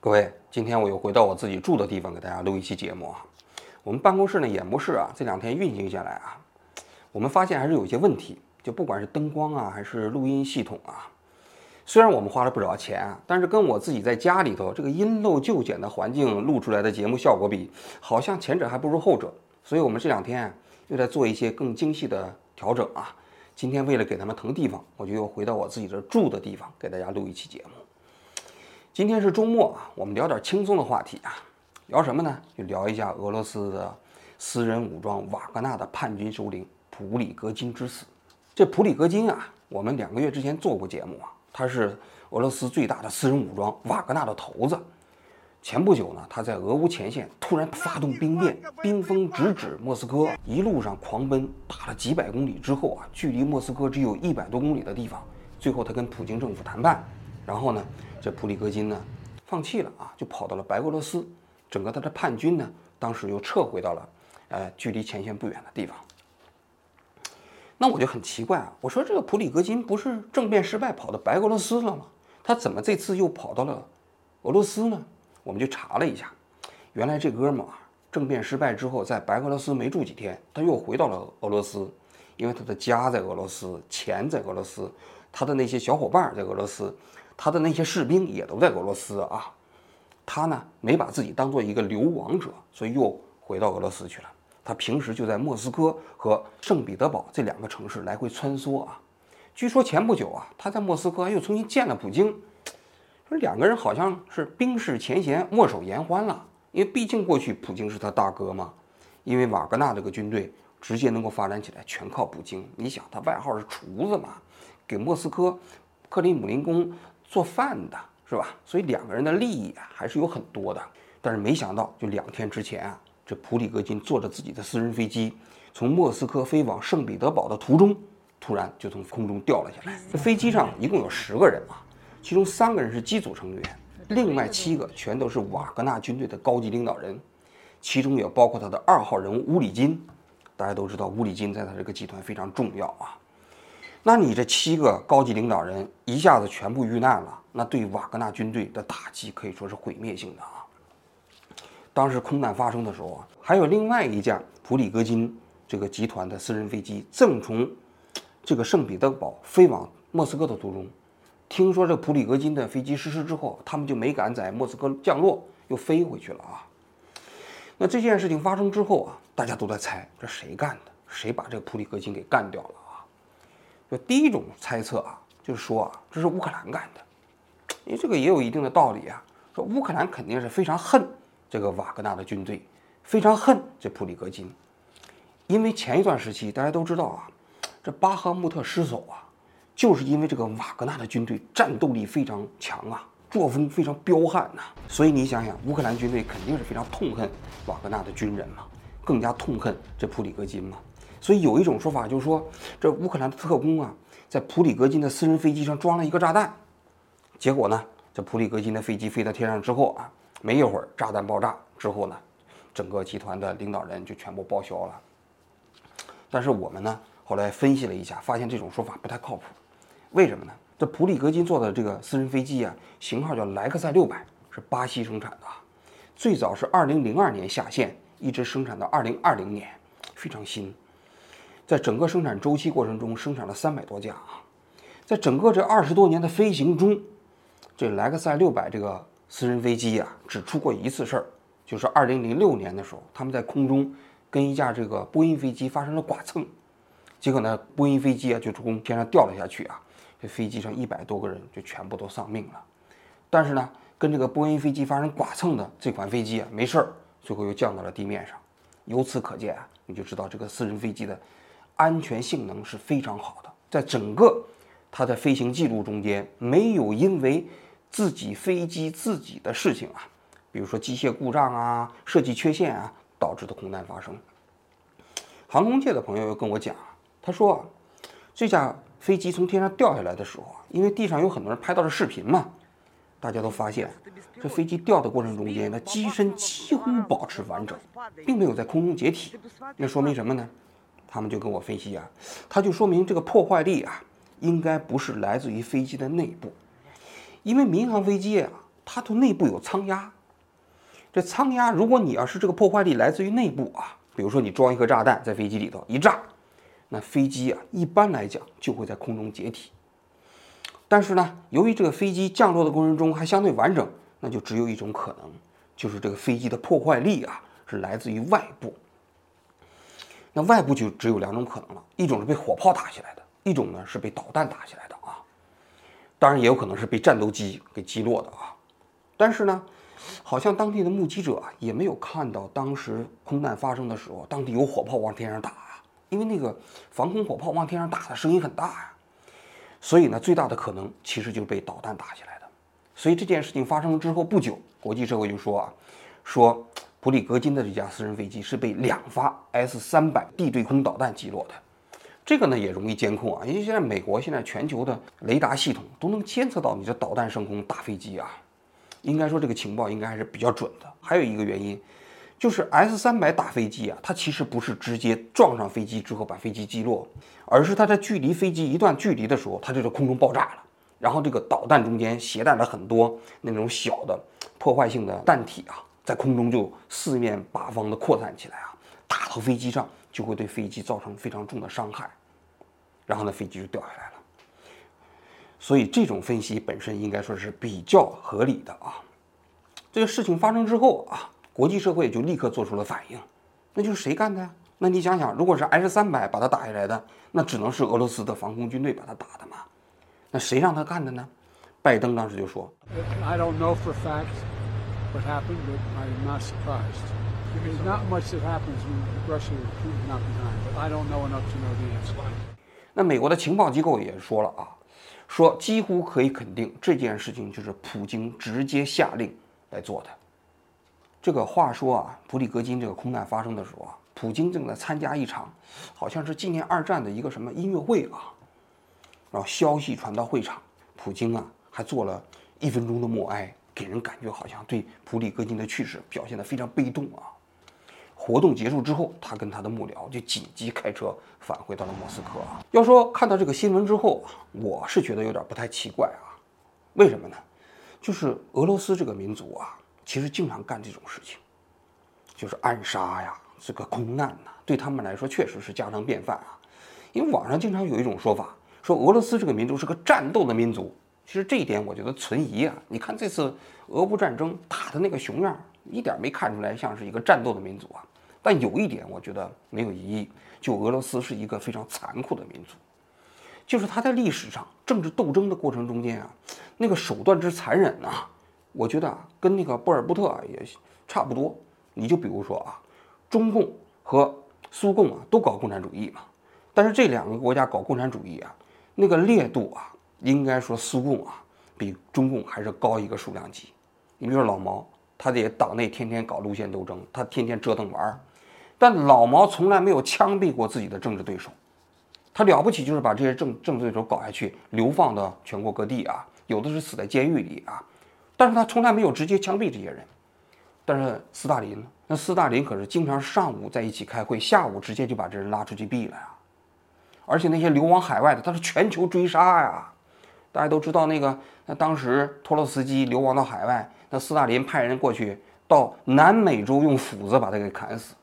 各位，今天我又回到我自己住的地方，给大家录一期节目啊。我们办公室呢，演播室啊，这两天运行下来啊，我们发现还是有一些问题，就不管是灯光啊，还是录音系统啊，虽然我们花了不少钱啊，但是跟我自己在家里头这个因陋就简的环境录出来的节目效果比，好像前者还不如后者。所以我们这两天又在做一些更精细的调整啊。今天为了给他们腾地方，我就又回到我自己这住的地方，给大家录一期节目。今天是周末啊，我们聊点轻松的话题啊，聊什么呢？就聊一下俄罗斯的私人武装瓦格纳的叛军首领普里戈金之死。这普里戈金啊，我们两个月之前做过节目啊，他是俄罗斯最大的私人武装瓦格纳的头子。前不久呢，他在俄乌前线突然发动兵变，兵锋直指莫斯科，一路上狂奔，打了几百公里之后啊，距离莫斯科只有一百多公里的地方，最后他跟普京政府谈判，然后呢？这普里戈金呢，放弃了啊，就跑到了白俄罗斯。整个他的叛军呢，当时又撤回到了，呃，距离前线不远的地方。那我就很奇怪啊，我说这个普里戈金不是政变失败跑到白俄罗斯了吗？他怎么这次又跑到了俄罗斯呢？我们就查了一下，原来这哥们儿啊，政变失败之后在白俄罗斯没住几天，他又回到了俄罗斯，因为他的家在俄罗斯，钱在俄罗斯，他的那些小伙伴在俄罗斯。他的那些士兵也都在俄罗斯啊，他呢没把自己当做一个流亡者，所以又回到俄罗斯去了。他平时就在莫斯科和圣彼得堡这两个城市来回穿梭啊。据说前不久啊，他在莫斯科又重新见了普京，说两个人好像是冰释前嫌、握手言欢了。因为毕竟过去普京是他大哥嘛，因为瓦格纳这个军队直接能够发展起来，全靠普京。你想，他外号是厨子嘛，给莫斯科克里姆林宫。做饭的是吧？所以两个人的利益啊还是有很多的。但是没想到，就两天之前啊，这普里戈金坐着自己的私人飞机，从莫斯科飞往圣彼得堡的途中，突然就从空中掉了下来。这飞机上一共有十个人啊，其中三个人是机组成员，另外七个全都是瓦格纳军队的高级领导人，其中也包括他的二号人物乌里金。大家都知道，乌里金在他这个集团非常重要啊。那你这七个高级领导人一下子全部遇难了，那对瓦格纳军队的打击可以说是毁灭性的啊！当时空难发生的时候啊，还有另外一架普里戈金这个集团的私人飞机正从这个圣彼得堡飞往莫斯科的途中，听说这普里戈金的飞机失事之后，他们就没敢在莫斯科降落，又飞回去了啊！那这件事情发生之后啊，大家都在猜这谁干的，谁把这个普里戈金给干掉了？就第一种猜测啊，就是说啊，这是乌克兰干的，因为这个也有一定的道理啊。说乌克兰肯定是非常恨这个瓦格纳的军队，非常恨这普里戈金，因为前一段时期大家都知道啊，这巴赫穆特失守啊，就是因为这个瓦格纳的军队战斗力非常强啊，作风非常彪悍呐。所以你想想，乌克兰军队肯定是非常痛恨瓦格纳的军人嘛，更加痛恨这普里戈金嘛。所以有一种说法就是说，这乌克兰的特工啊，在普里戈金的私人飞机上装了一个炸弹，结果呢，这普里戈金的飞机飞到天上之后啊，没一会儿炸弹爆炸之后呢，整个集团的领导人就全部报销了。但是我们呢，后来分析了一下，发现这种说法不太靠谱。为什么呢？这普里戈金做的这个私人飞机啊，型号叫莱克赛六百，是巴西生产的，最早是二零零二年下线，一直生产到二零二零年，非常新。在整个生产周期过程中，生产了三百多架啊！在整个这二十多年的飞行中，这莱克赛六百这个私人飞机啊，只出过一次事儿，就是二零零六年的时候，他们在空中跟一架这个波音飞机发生了剐蹭，结果呢，波音飞机啊就从天上掉了下去啊，这飞机上一百多个人就全部都丧命了。但是呢，跟这个波音飞机发生剐蹭的这款飞机啊没事儿，最后又降到了地面上。由此可见啊，你就知道这个私人飞机的。安全性能是非常好的，在整个它的飞行记录中间，没有因为自己飞机自己的事情啊，比如说机械故障啊、设计缺陷啊导致的空难发生。航空界的朋友又跟我讲，他说啊，这架飞机从天上掉下来的时候啊，因为地上有很多人拍到了视频嘛，大家都发现这飞机掉的过程中间，它机身几乎保持完整，并没有在空中解体，那说明什么呢？他们就跟我分析啊，他就说明这个破坏力啊，应该不是来自于飞机的内部，因为民航飞机啊，它的内部有舱压。这舱压，如果你要是这个破坏力来自于内部啊，比如说你装一颗炸弹在飞机里头一炸，那飞机啊一般来讲就会在空中解体。但是呢，由于这个飞机降落的过程中还相对完整，那就只有一种可能，就是这个飞机的破坏力啊是来自于外部。那外部就只有两种可能了，一种是被火炮打下来的，一种呢是被导弹打下来的啊。当然也有可能是被战斗机给击落的啊。但是呢。好像当地的目击者也没有看到当时空难发生的时候，当地有火炮往天上打，因为那个防空火炮往天上打的声音很大呀，所以呢，最大的可能其实就是被导弹打下来的。所以这件事情发生之后不久，国际社会就说啊，说普里格金的这架私人飞机是被两发 S 三百地对空导弹击落的。这个呢也容易监控啊，因为现在美国现在全球的雷达系统都能监测到你这导弹升空、大飞机啊。应该说这个情报应该还是比较准的。还有一个原因，就是 S 三百打飞机啊，它其实不是直接撞上飞机之后把飞机击落，而是它在距离飞机一段距离的时候，它就在空中爆炸了。然后这个导弹中间携带了很多那种小的破坏性的弹体啊，在空中就四面八方的扩散起来啊，打到飞机上就会对飞机造成非常重的伤害，然后呢飞机就掉下来了。所以这种分析本身应该说是比较合理的啊。这个事情发生之后啊，国际社会就立刻做出了反应，那就是谁干的呀？那你想想，如果是 S 三百把它打下来的，那只能是俄罗斯的防空军队把它打的嘛？那谁让他干的呢？拜登当时就说：“I don't know for fact what happened, but I'm not surprised. There is not much that happens when Russia is not behind, but I don't know enough to know the answer.” 那美国的情报机构也说了啊。说几乎可以肯定这件事情就是普京直接下令来做的。这个话说啊，普里戈金这个空难发生的时候啊，普京正在参加一场好像是纪念二战的一个什么音乐会啊。然后消息传到会场，普京啊还做了一分钟的默哀，给人感觉好像对普里戈金的去世表现得非常悲动啊。活动结束之后，他跟他的幕僚就紧急开车返回到了莫斯科啊。要说看到这个新闻之后，我是觉得有点不太奇怪啊。为什么呢？就是俄罗斯这个民族啊，其实经常干这种事情，就是暗杀呀，这个空难呐，对他们来说确实是家常便饭啊。因为网上经常有一种说法，说俄罗斯这个民族是个战斗的民族。其实这一点我觉得存疑啊。你看这次俄乌战争打的那个熊样，一点没看出来像是一个战斗的民族啊。但有一点，我觉得没有疑义，就俄罗斯是一个非常残酷的民族，就是他在历史上政治斗争的过程中间啊，那个手段之残忍啊，我觉得啊，跟那个波尔布特啊也差不多。你就比如说啊，中共和苏共啊都搞共产主义嘛，但是这两个国家搞共产主义啊，那个烈度啊，应该说苏共啊比中共还是高一个数量级。你比如说老毛，他在党内天天搞路线斗争，他天天折腾玩儿。但老毛从来没有枪毙过自己的政治对手，他了不起就是把这些政政治对手搞下去，流放到全国各地啊，有的是死在监狱里啊，但是他从来没有直接枪毙这些人。但是斯大林呢？那斯大林可是经常上午在一起开会，下午直接就把这人拉出去毙了呀。而且那些流亡海外的，他是全球追杀呀。大家都知道那个，那当时托洛斯基流亡到海外，那斯大林派人过去到南美洲用斧子把他给砍死。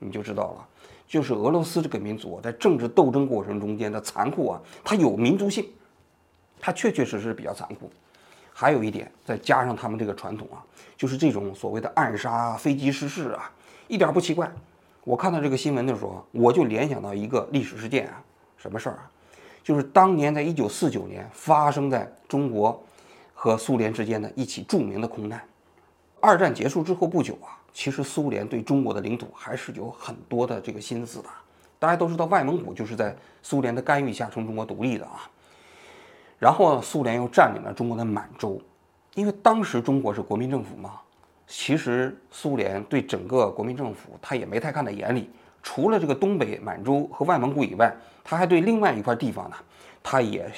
你就知道了，就是俄罗斯这个民族在政治斗争过程中间的残酷啊，它有民族性，它确确实实比较残酷。还有一点，再加上他们这个传统啊，就是这种所谓的暗杀、飞机失事啊，一点不奇怪。我看到这个新闻的时候，我就联想到一个历史事件啊，什么事儿啊？就是当年在一九四九年发生在中国和苏联之间的一起著名的空难。二战结束之后不久啊。其实苏联对中国的领土还是有很多的这个心思的。大家都知道，外蒙古就是在苏联的干预下从中国独立的啊。然后苏联又占领了中国的满洲，因为当时中国是国民政府嘛。其实苏联对整个国民政府他也没太看在眼里，除了这个东北满洲和外蒙古以外，他还对另外一块地方呢，他也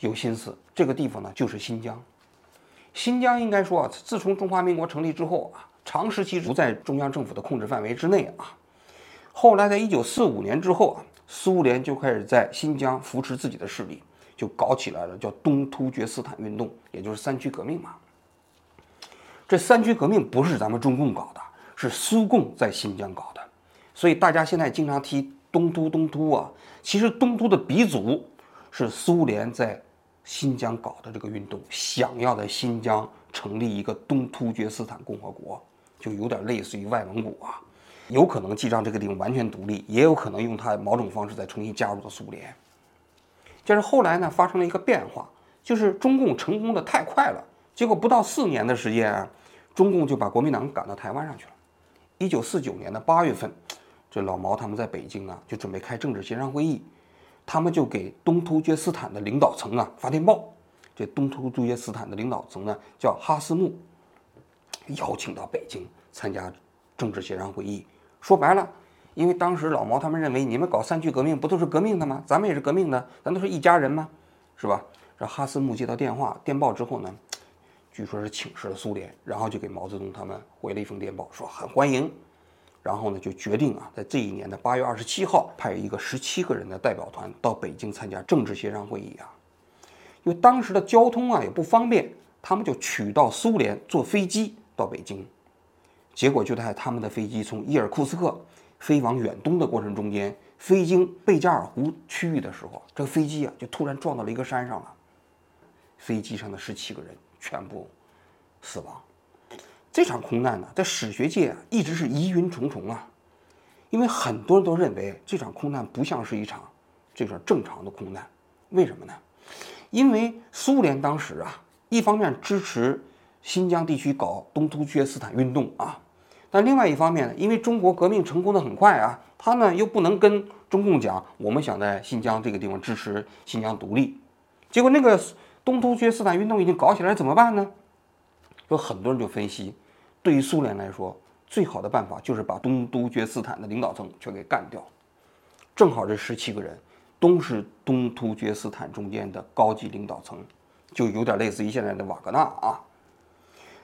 有心思。这个地方呢就是新疆。新疆应该说啊，自从中华民国成立之后啊。长时期不在中央政府的控制范围之内啊。后来，在一九四五年之后啊，苏联就开始在新疆扶持自己的势力，就搞起来了叫东突厥斯坦运动，也就是三区革命嘛。这三区革命不是咱们中共搞的，是苏共在新疆搞的。所以大家现在经常提东突东突啊，其实东突的鼻祖是苏联在新疆搞的这个运动，想要在新疆成立一个东突厥斯坦共和国，就有点类似于外蒙古啊，有可能既让这个地方完全独立，也有可能用它某种方式再重新加入到苏联。但是后来呢，发生了一个变化，就是中共成功的太快了，结果不到四年的时间啊，中共就把国民党赶到台湾上去了。一九四九年的八月份，这老毛他们在北京啊，就准备开政治协商会议，他们就给东突厥斯坦的领导层啊发电报，这东突厥斯坦的领导层呢叫哈斯木，邀请到北京参加政治协商会议。说白了。因为当时老毛他们认为，你们搞三区革命不都是革命的吗？咱们也是革命的，咱都是一家人吗？是吧？这哈斯木接到电话电报之后呢，据说是请示了苏联，然后就给毛泽东他们回了一封电报，说很欢迎。然后呢，就决定啊，在这一年的八月二十七号，派一个十七个人的代表团到北京参加政治协商会议啊。因为当时的交通啊也不方便，他们就取到苏联坐飞机到北京，结果就在他们的飞机从伊尔库斯克。飞往远东的过程中间，飞经贝加尔湖区域的时候，这个飞机啊就突然撞到了一个山上了。飞机上的十七个人全部死亡。这场空难呢，在史学界一直是疑云重重啊，因为很多人都认为这场空难不像是一场这个正常的空难。为什么呢？因为苏联当时啊，一方面支持新疆地区搞东突厥斯坦运动啊。但另外一方面呢，因为中国革命成功的很快啊，他呢又不能跟中共讲，我们想在新疆这个地方支持新疆独立，结果那个东突厥斯坦运动已经搞起来，怎么办呢？有很多人就分析，对于苏联来说，最好的办法就是把东突厥斯坦的领导层全给干掉。正好这十七个人都是东突厥斯坦中间的高级领导层，就有点类似于现在的瓦格纳啊。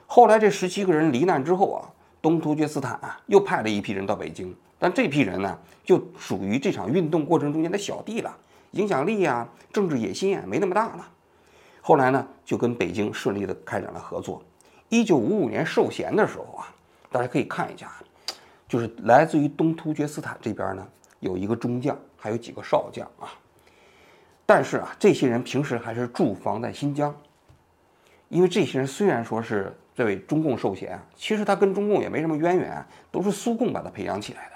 后来这十七个人罹难之后啊。东突厥斯坦啊，又派了一批人到北京，但这批人呢，就属于这场运动过程中间的小弟了，影响力啊、政治野心啊，没那么大了。后来呢，就跟北京顺利的开展了合作。一九五五年授衔的时候啊，大家可以看一下，就是来自于东突厥斯坦这边呢，有一个中将，还有几个少将啊。但是啊，这些人平时还是驻防在新疆，因为这些人虽然说是。这位中共授衔，其实他跟中共也没什么渊源，都是苏共把他培养起来的。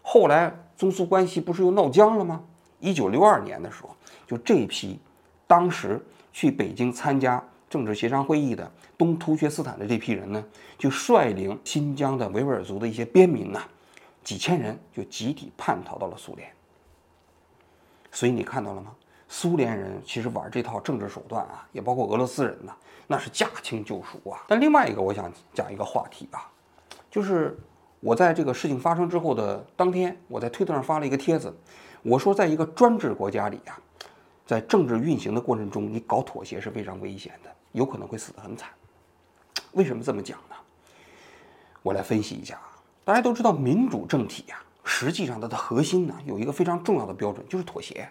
后来中苏关系不是又闹僵了吗？一九六二年的时候，就这批当时去北京参加政治协商会议的东突厥斯坦的这批人呢，就率领新疆的维吾尔族的一些边民呐，几千人就集体叛逃到了苏联。所以你看到了吗？苏联人其实玩这套政治手段啊，也包括俄罗斯人呐。那是驾轻就熟啊！但另外一个，我想讲一个话题啊，就是我在这个事情发生之后的当天，我在推特上发了一个帖子，我说，在一个专制国家里啊，在政治运行的过程中，你搞妥协是非常危险的，有可能会死得很惨。为什么这么讲呢？我来分析一下啊。大家都知道，民主政体呀，实际上它的核心呢，有一个非常重要的标准，就是妥协。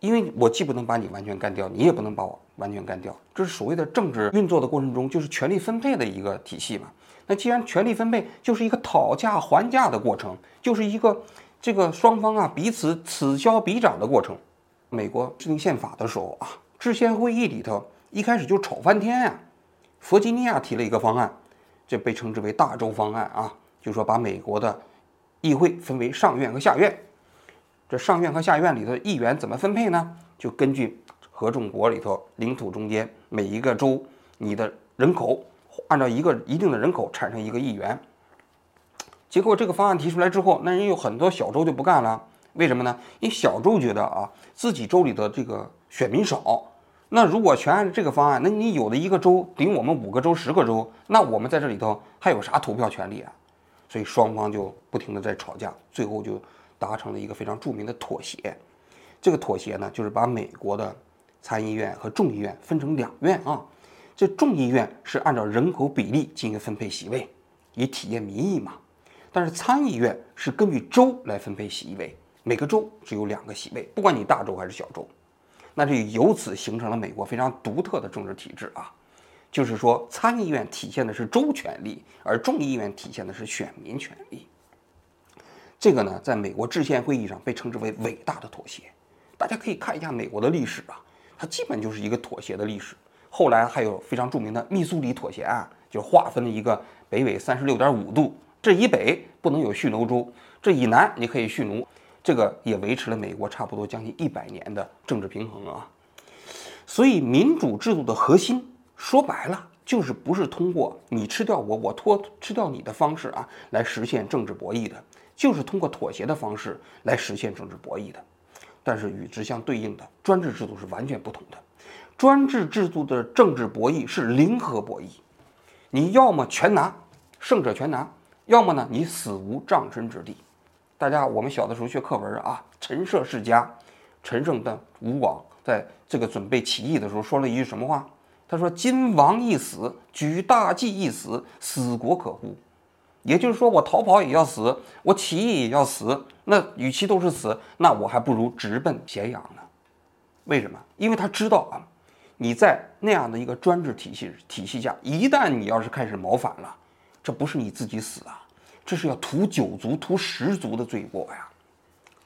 因为我既不能把你完全干掉，你也不能把我完全干掉，这是所谓的政治运作的过程中，就是权力分配的一个体系嘛。那既然权力分配就是一个讨价还价的过程，就是一个这个双方啊彼此此消彼长的过程。美国制定宪法的时候啊，制宪会议里头一开始就吵翻天呀。弗吉尼亚提了一个方案，这被称之为大州方案啊，就说把美国的议会分为上院和下院。这上院和下院里头议员怎么分配呢？就根据合众国里头领土中间每一个州你的人口，按照一个一定的人口产生一个议员。结果这个方案提出来之后，那人有很多小州就不干了。为什么呢？因为小州觉得啊，自己州里的这个选民少，那如果全按这个方案，那你有的一个州顶我们五个州、十个州，那我们在这里头还有啥投票权利啊？所以双方就不停的在吵架，最后就。达成了一个非常著名的妥协，这个妥协呢，就是把美国的参议院和众议院分成两院啊。这众议院是按照人口比例进行分配席位，以体验民意嘛。但是参议院是根据州来分配席位，每个州只有两个席位，不管你大州还是小州。那这由此形成了美国非常独特的政治体制啊。就是说参议院体现的是州权力，而众议院体现的是选民权利。这个呢，在美国制宪会议上被称之为伟大的妥协。大家可以看一下美国的历史啊，它基本就是一个妥协的历史。后来还有非常著名的密苏里妥协案，就划分了一个北纬三十六点五度，这以北不能有蓄奴州，这以南你可以蓄奴。这个也维持了美国差不多将近一百年的政治平衡啊。所以民主制度的核心，说白了就是不是通过你吃掉我，我拖吃掉你的方式啊来实现政治博弈的。就是通过妥协的方式来实现政治博弈的，但是与之相对应的专制制度是完全不同的。专制制度的政治博弈是零和博弈，你要么全拿，胜者全拿；要么呢，你死无葬身之地。大家，我们小的时候学课文啊，陈涉世家，陈胜的吴广在这个准备起义的时候说了一句什么话？他说：“今王一死，举大计一死，死国可乎？”也就是说，我逃跑也要死，我起义也要死。那与其都是死，那我还不如直奔咸阳呢。为什么？因为他知道啊，你在那样的一个专制体系体系下，一旦你要是开始谋反了，这不是你自己死啊，这是要屠九族、屠十族的罪过呀。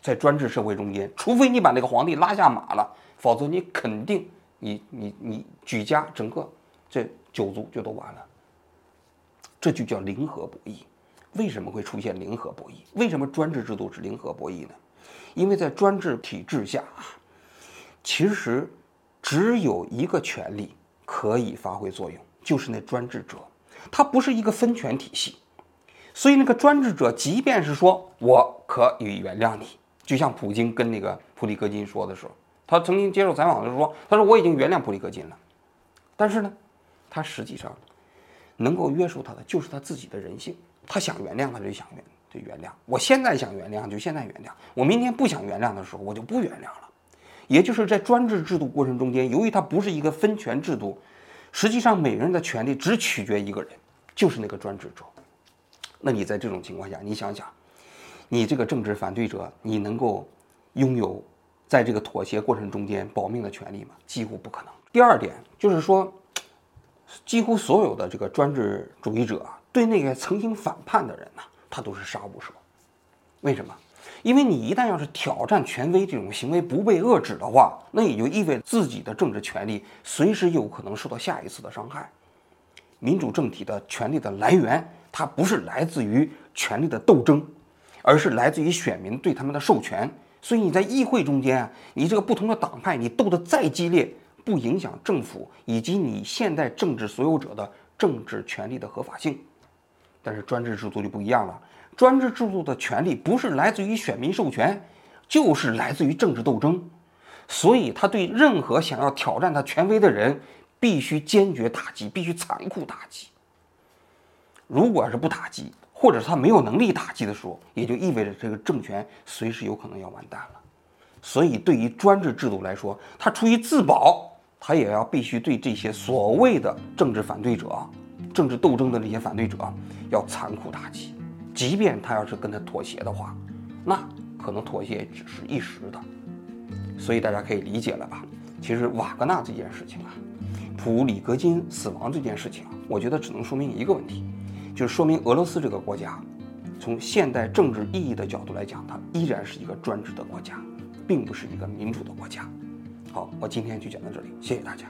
在专制社会中间，除非你把那个皇帝拉下马了，否则你肯定你你你举家整个这九族就都完了。这就叫零和博弈。为什么会出现零和博弈？为什么专制制度是零和博弈呢？因为在专制体制下啊，其实只有一个权利可以发挥作用，就是那专制者。它不是一个分权体系，所以那个专制者，即便是说我可以原谅你，就像普京跟那个普里戈金说的时候，他曾经接受采访的时候说，他说我已经原谅普里戈金了，但是呢，他实际上。能够约束他的就是他自己的人性，他想原谅他就想原就原谅，我现在想原谅就现在原谅，我明天不想原谅的时候我就不原谅了。也就是在专制制度过程中间，由于它不是一个分权制度，实际上每个人的权利只取决一个人，就是那个专制者。那你在这种情况下，你想想，你这个政治反对者，你能够拥有在这个妥协过程中间保命的权利吗？几乎不可能。第二点就是说。几乎所有的这个专制主义者啊对那个曾经反叛的人呢，他都是杀无赦。为什么？因为你一旦要是挑战权威这种行为不被遏制的话，那也就意味着自己的政治权利随时有可能受到下一次的伤害。民主政体的权利的来源，它不是来自于权力的斗争，而是来自于选民对他们的授权。所以你在议会中间啊，你这个不同的党派，你斗得再激烈。不影响政府以及你现代政治所有者的政治权利的合法性，但是专制制度就不一样了。专制制度的权利不是来自于选民授权，就是来自于政治斗争，所以他对任何想要挑战他权威的人，必须坚决打击，必须残酷打击。如果要是不打击，或者他没有能力打击的时候，也就意味着这个政权随时有可能要完蛋了。所以，对于专制制度来说，他出于自保。他也要必须对这些所谓的政治反对者、政治斗争的这些反对者要残酷打击，即便他要是跟他妥协的话，那可能妥协只是一时的。所以大家可以理解了吧？其实瓦格纳这件事情啊，普里格金死亡这件事情啊，我觉得只能说明一个问题，就是说明俄罗斯这个国家，从现代政治意义的角度来讲，它依然是一个专制的国家，并不是一个民主的国家。好，我今天就讲到这里，谢谢大家。